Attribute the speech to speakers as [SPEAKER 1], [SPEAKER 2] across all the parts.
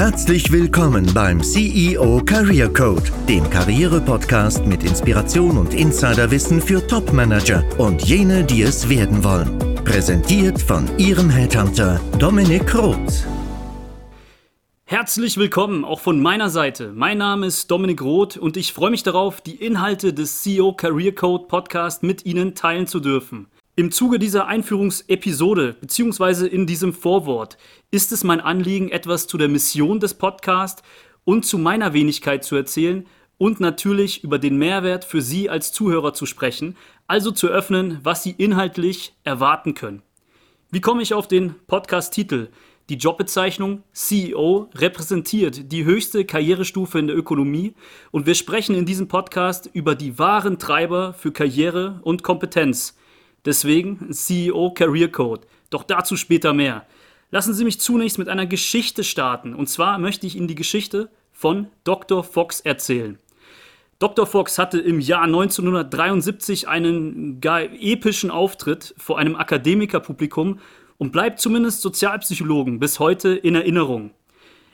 [SPEAKER 1] Herzlich willkommen beim CEO Career Code, dem Karriere-Podcast mit Inspiration und Insiderwissen für Top-Manager und jene, die es werden wollen. Präsentiert von Ihrem Headhunter Dominik Roth.
[SPEAKER 2] Herzlich willkommen auch von meiner Seite. Mein Name ist Dominik Roth und ich freue mich darauf, die Inhalte des CEO Career Code Podcast mit Ihnen teilen zu dürfen. Im Zuge dieser Einführungsepisode bzw. in diesem Vorwort ist es mein Anliegen, etwas zu der Mission des Podcasts und zu meiner Wenigkeit zu erzählen und natürlich über den Mehrwert für Sie als Zuhörer zu sprechen, also zu öffnen, was Sie inhaltlich erwarten können. Wie komme ich auf den Podcast-Titel? Die Jobbezeichnung CEO repräsentiert die höchste Karrierestufe in der Ökonomie und wir sprechen in diesem Podcast über die wahren Treiber für Karriere und Kompetenz – Deswegen CEO Career Code. Doch dazu später mehr. Lassen Sie mich zunächst mit einer Geschichte starten. Und zwar möchte ich Ihnen die Geschichte von Dr. Fox erzählen. Dr. Fox hatte im Jahr 1973 einen epischen Auftritt vor einem Akademikerpublikum und bleibt zumindest Sozialpsychologen bis heute in Erinnerung.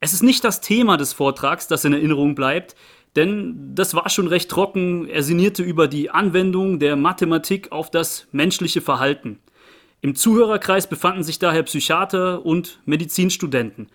[SPEAKER 2] Es ist nicht das Thema des Vortrags, das in Erinnerung bleibt, denn das war schon recht trocken. Er sinnierte über die Anwendung der Mathematik auf das menschliche Verhalten. Im Zuhörerkreis befanden sich daher Psychiater und Medizinstudenten.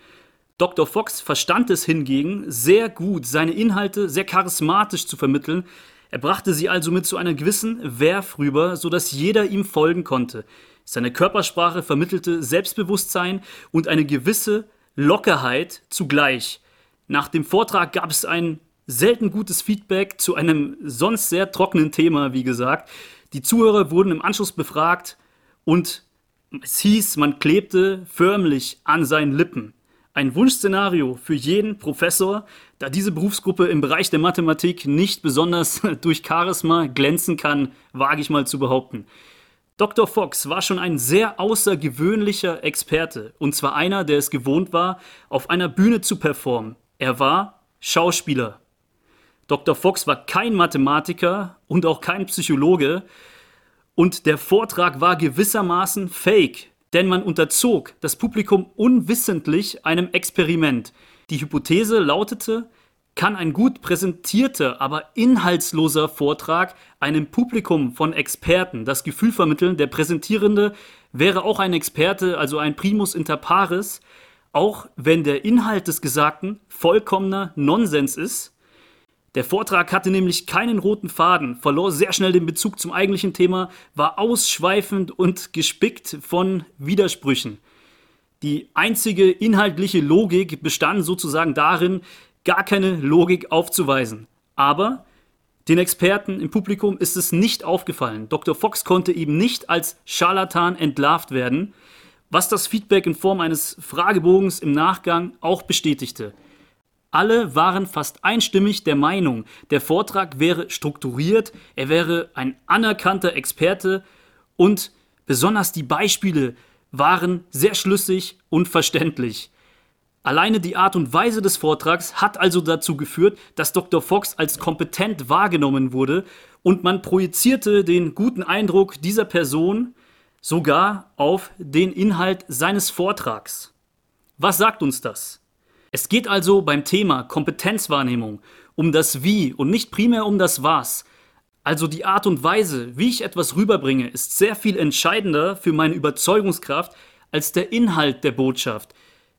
[SPEAKER 2] Dr. Fox verstand es hingegen sehr gut, seine Inhalte sehr charismatisch zu vermitteln. Er brachte sie also mit zu einer gewissen Werf rüber, sodass jeder ihm folgen konnte. Seine Körpersprache vermittelte Selbstbewusstsein und eine gewisse Lockerheit zugleich. Nach dem Vortrag gab es ein selten gutes Feedback zu einem sonst sehr trockenen Thema, wie gesagt. Die Zuhörer wurden im Anschluss befragt und es hieß, man klebte förmlich an seinen Lippen. Ein Wunschszenario für jeden Professor, da diese Berufsgruppe im Bereich der Mathematik nicht besonders durch Charisma glänzen kann, wage ich mal zu behaupten. Dr. Fox war schon ein sehr außergewöhnlicher Experte, und zwar einer, der es gewohnt war, auf einer Bühne zu performen. Er war Schauspieler. Dr. Fox war kein Mathematiker und auch kein Psychologe. Und der Vortrag war gewissermaßen fake, denn man unterzog das Publikum unwissentlich einem Experiment. Die Hypothese lautete, kann ein gut präsentierter, aber inhaltsloser Vortrag einem Publikum von Experten das Gefühl vermitteln, der Präsentierende wäre auch ein Experte, also ein Primus inter pares, auch wenn der Inhalt des Gesagten vollkommener Nonsens ist der Vortrag hatte nämlich keinen roten Faden, verlor sehr schnell den Bezug zum eigentlichen Thema, war ausschweifend und gespickt von Widersprüchen. Die einzige inhaltliche Logik bestand sozusagen darin, gar keine Logik aufzuweisen. Aber den Experten im Publikum ist es nicht aufgefallen. Dr. Fox konnte eben nicht als Scharlatan entlarvt werden, was das Feedback in Form eines Fragebogens im Nachgang auch bestätigte. Alle waren fast einstimmig der Meinung, der Vortrag wäre strukturiert, er wäre ein anerkannter Experte und besonders die Beispiele waren sehr schlüssig und verständlich. Alleine die Art und Weise des Vortrags hat also dazu geführt, dass Dr. Fox als kompetent wahrgenommen wurde und man projizierte den guten Eindruck dieser Person sogar auf den Inhalt seines Vortrags. Was sagt uns das? Es geht also beim Thema Kompetenzwahrnehmung um das Wie und nicht primär um das Was. Also die Art und Weise, wie ich etwas rüberbringe, ist sehr viel entscheidender für meine Überzeugungskraft als der Inhalt der Botschaft.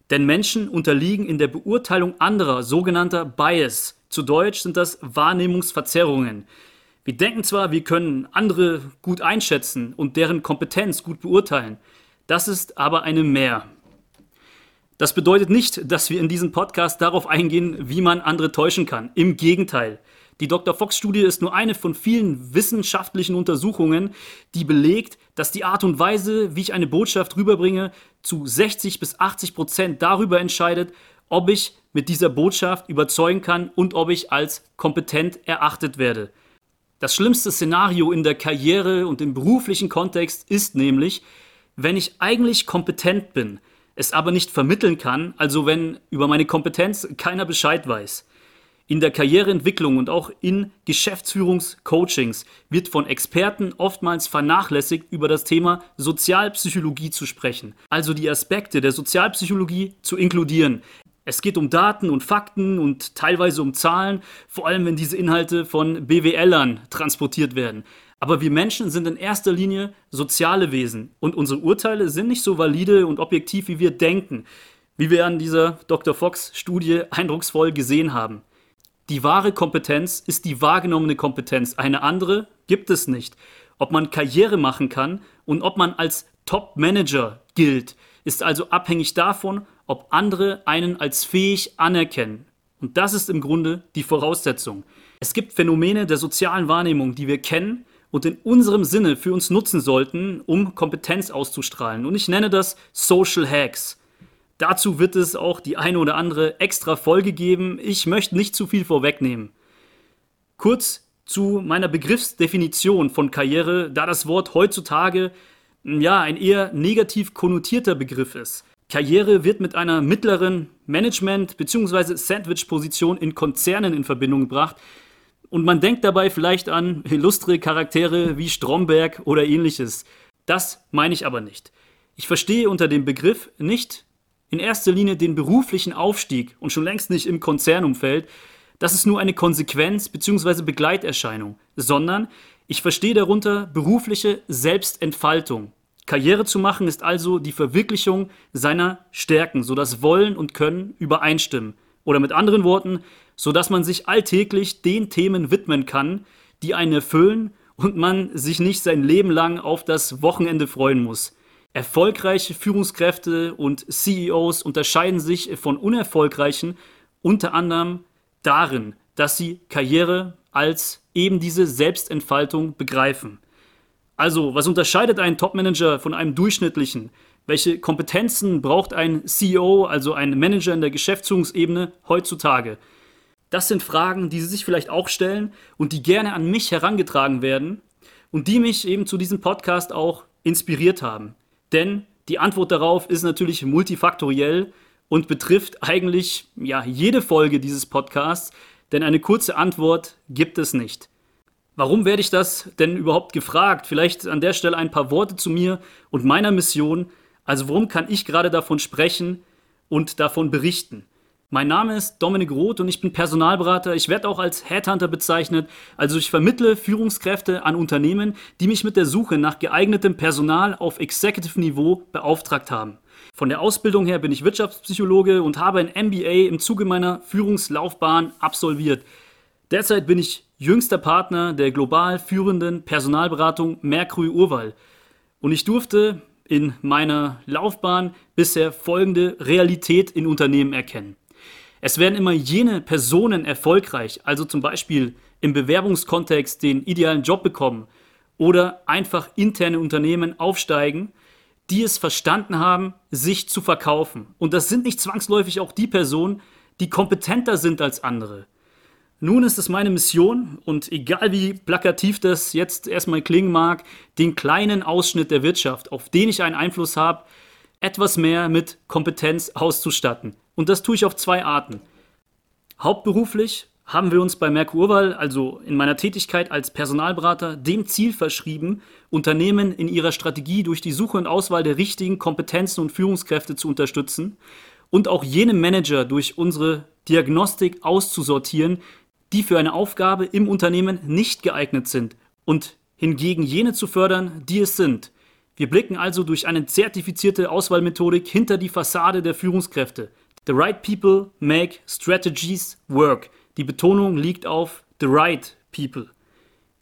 [SPEAKER 2] Denn Menschen unterliegen in der Beurteilung anderer sogenannter Bias. Zu Deutsch sind das Wahrnehmungsverzerrungen. Wir denken zwar, wir können andere gut einschätzen und deren Kompetenz gut beurteilen. Das ist aber eine Mehr. Das bedeutet nicht, dass wir in diesem Podcast darauf eingehen, wie man andere täuschen kann. Im Gegenteil. Die Dr. Fox-Studie ist nur eine von vielen wissenschaftlichen Untersuchungen, die belegt, dass die Art und Weise, wie ich eine Botschaft rüberbringe, zu 60 bis 80 Prozent darüber entscheidet, ob ich mit dieser Botschaft überzeugen kann und ob ich als kompetent erachtet werde. Das schlimmste Szenario in der Karriere und im beruflichen Kontext ist nämlich, wenn ich eigentlich kompetent bin, es aber nicht vermitteln kann, also wenn über meine Kompetenz keiner Bescheid weiß. In der Karriereentwicklung und auch in Geschäftsführungscoachings wird von Experten oftmals vernachlässigt, über das Thema Sozialpsychologie zu sprechen, also die Aspekte der Sozialpsychologie zu inkludieren. Es geht um Daten und Fakten und teilweise um Zahlen, vor allem wenn diese Inhalte von BWLern transportiert werden. Aber wir Menschen sind in erster Linie soziale Wesen und unsere Urteile sind nicht so valide und objektiv, wie wir denken, wie wir an dieser Dr. Fox-Studie eindrucksvoll gesehen haben. Die wahre Kompetenz ist die wahrgenommene Kompetenz. Eine andere gibt es nicht. Ob man Karriere machen kann und ob man als Top-Manager gilt, ist also abhängig davon, ob andere einen als fähig anerkennen. Und das ist im Grunde die Voraussetzung. Es gibt Phänomene der sozialen Wahrnehmung, die wir kennen und in unserem Sinne für uns nutzen sollten, um Kompetenz auszustrahlen. Und ich nenne das Social Hacks. Dazu wird es auch die eine oder andere extra Folge geben. Ich möchte nicht zu viel vorwegnehmen. Kurz zu meiner Begriffsdefinition von Karriere, da das Wort heutzutage ja ein eher negativ konnotierter Begriff ist. Karriere wird mit einer mittleren Management- bzw. Sandwich-Position in Konzernen in Verbindung gebracht. Und man denkt dabei vielleicht an illustre Charaktere wie Stromberg oder ähnliches. Das meine ich aber nicht. Ich verstehe unter dem Begriff nicht in erster Linie den beruflichen Aufstieg und schon längst nicht im Konzernumfeld. Das ist nur eine Konsequenz bzw. Begleiterscheinung, sondern ich verstehe darunter berufliche Selbstentfaltung. Karriere zu machen ist also die Verwirklichung seiner Stärken, sodass Wollen und Können übereinstimmen. Oder mit anderen Worten, sodass man sich alltäglich den Themen widmen kann, die einen erfüllen und man sich nicht sein Leben lang auf das Wochenende freuen muss. Erfolgreiche Führungskräfte und CEOs unterscheiden sich von unerfolgreichen unter anderem darin, dass sie Karriere als eben diese Selbstentfaltung begreifen. Also, was unterscheidet einen Topmanager von einem durchschnittlichen? Welche Kompetenzen braucht ein CEO, also ein Manager in der Geschäftsführungsebene heutzutage? Das sind Fragen, die Sie sich vielleicht auch stellen und die gerne an mich herangetragen werden und die mich eben zu diesem Podcast auch inspiriert haben. Denn die Antwort darauf ist natürlich multifaktoriell und betrifft eigentlich ja, jede Folge dieses Podcasts, denn eine kurze Antwort gibt es nicht. Warum werde ich das denn überhaupt gefragt? Vielleicht an der Stelle ein paar Worte zu mir und meiner Mission. Also warum kann ich gerade davon sprechen und davon berichten? Mein Name ist Dominik Roth und ich bin Personalberater. Ich werde auch als Headhunter bezeichnet. Also ich vermittle Führungskräfte an Unternehmen, die mich mit der Suche nach geeignetem Personal auf Executive-Niveau beauftragt haben. Von der Ausbildung her bin ich Wirtschaftspsychologe und habe ein MBA im Zuge meiner Führungslaufbahn absolviert. Derzeit bin ich jüngster Partner der global führenden Personalberatung Mercury Urval. Und ich durfte in meiner Laufbahn bisher folgende Realität in Unternehmen erkennen. Es werden immer jene Personen erfolgreich, also zum Beispiel im Bewerbungskontext den idealen Job bekommen oder einfach interne Unternehmen aufsteigen, die es verstanden haben, sich zu verkaufen. Und das sind nicht zwangsläufig auch die Personen, die kompetenter sind als andere. Nun ist es meine Mission und egal wie plakativ das jetzt erstmal klingen mag, den kleinen Ausschnitt der Wirtschaft, auf den ich einen Einfluss habe, etwas mehr mit Kompetenz auszustatten. Und das tue ich auf zwei Arten. Hauptberuflich haben wir uns bei Merkurval, also in meiner Tätigkeit als Personalberater, dem Ziel verschrieben, Unternehmen in ihrer Strategie durch die Suche und Auswahl der richtigen Kompetenzen und Führungskräfte zu unterstützen und auch jene Manager durch unsere Diagnostik auszusortieren, die für eine Aufgabe im Unternehmen nicht geeignet sind und hingegen jene zu fördern, die es sind. Wir blicken also durch eine zertifizierte Auswahlmethodik hinter die Fassade der Führungskräfte. The right people make strategies work. Die Betonung liegt auf the right people.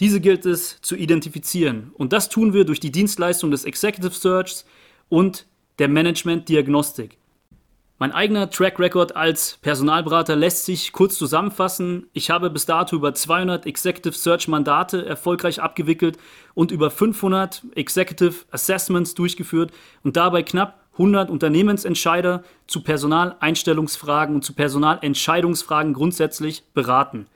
[SPEAKER 2] Diese gilt es zu identifizieren und das tun wir durch die Dienstleistung des Executive Searchs und der Management Diagnostik. Mein eigener Track Record als Personalberater lässt sich kurz zusammenfassen. Ich habe bis dato über 200 Executive Search Mandate erfolgreich abgewickelt und über 500 Executive Assessments durchgeführt und dabei knapp 100 Unternehmensentscheider zu Personaleinstellungsfragen und zu Personalentscheidungsfragen grundsätzlich beraten.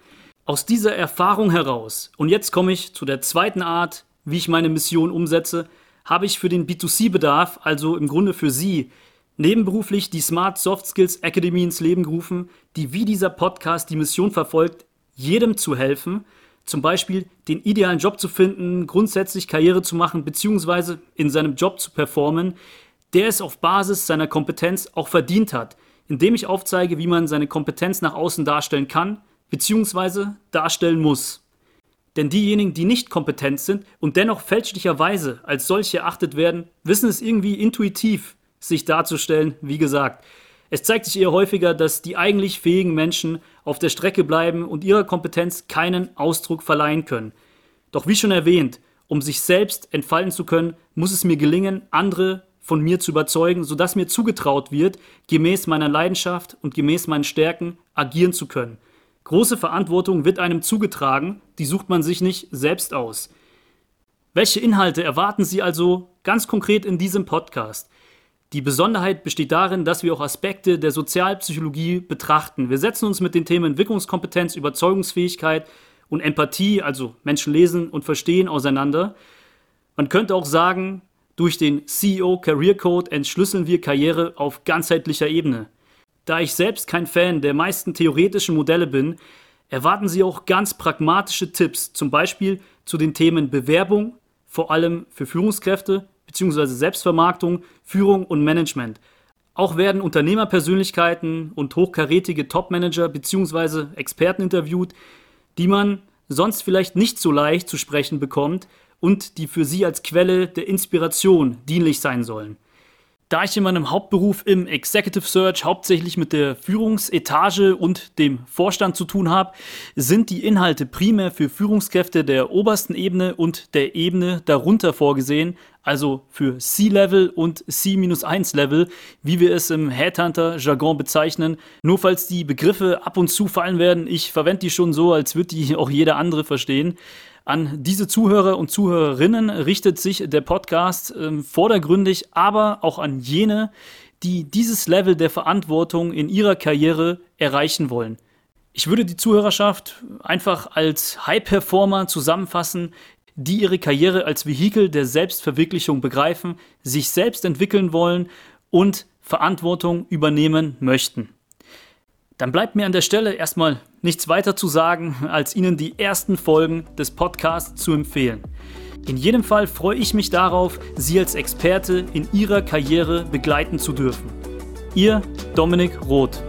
[SPEAKER 2] Aus dieser Erfahrung heraus, und jetzt komme ich zu der zweiten Art, wie ich meine Mission umsetze, habe ich für den B2C-Bedarf, also im Grunde für Sie, nebenberuflich die Smart Soft Skills Academy ins Leben gerufen, die wie dieser Podcast die Mission verfolgt, jedem zu helfen, zum Beispiel den idealen Job zu finden, grundsätzlich Karriere zu machen, beziehungsweise in seinem Job zu performen, der es auf Basis seiner Kompetenz auch verdient hat, indem ich aufzeige, wie man seine Kompetenz nach außen darstellen kann, beziehungsweise darstellen muss. Denn diejenigen, die nicht kompetent sind und dennoch fälschlicherweise als solche erachtet werden, wissen es irgendwie intuitiv, sich darzustellen, wie gesagt. Es zeigt sich eher häufiger, dass die eigentlich fähigen Menschen auf der Strecke bleiben und ihrer Kompetenz keinen Ausdruck verleihen können. Doch wie schon erwähnt, um sich selbst entfalten zu können, muss es mir gelingen, andere von mir zu überzeugen, sodass mir zugetraut wird, gemäß meiner Leidenschaft und gemäß meinen Stärken agieren zu können. Große Verantwortung wird einem zugetragen, die sucht man sich nicht selbst aus. Welche Inhalte erwarten Sie also ganz konkret in diesem Podcast? Die Besonderheit besteht darin, dass wir auch Aspekte der Sozialpsychologie betrachten. Wir setzen uns mit den Themen Entwicklungskompetenz, Überzeugungsfähigkeit und Empathie, also Menschen lesen und verstehen, auseinander. Man könnte auch sagen, durch den CEO Career Code entschlüsseln wir Karriere auf ganzheitlicher Ebene. Da ich selbst kein Fan der meisten theoretischen Modelle bin, erwarten Sie auch ganz pragmatische Tipps, zum Beispiel zu den Themen Bewerbung, vor allem für Führungskräfte, bzw. Selbstvermarktung, Führung und Management. Auch werden Unternehmerpersönlichkeiten und hochkarätige Topmanager bzw. Experten interviewt, die man sonst vielleicht nicht so leicht zu sprechen bekommt und die für sie als Quelle der Inspiration dienlich sein sollen. Da ich in meinem Hauptberuf im Executive Search hauptsächlich mit der Führungsetage und dem Vorstand zu tun habe, sind die Inhalte primär für Führungskräfte der obersten Ebene und der Ebene darunter vorgesehen, also für C-Level und C-1-Level, wie wir es im Headhunter-Jargon bezeichnen. Nur falls die Begriffe ab und zu fallen werden, ich verwende die schon so, als würde die auch jeder andere verstehen. An diese Zuhörer und Zuhörerinnen richtet sich der Podcast äh, vordergründig, aber auch an jene, die dieses Level der Verantwortung in ihrer Karriere erreichen wollen. Ich würde die Zuhörerschaft einfach als High-Performer zusammenfassen, die ihre Karriere als Vehikel der Selbstverwirklichung begreifen, sich selbst entwickeln wollen und Verantwortung übernehmen möchten. Dann bleibt mir an der Stelle erstmal nichts weiter zu sagen, als Ihnen die ersten Folgen des Podcasts zu empfehlen. In jedem Fall freue ich mich darauf, Sie als Experte in Ihrer Karriere begleiten zu dürfen. Ihr Dominik Roth.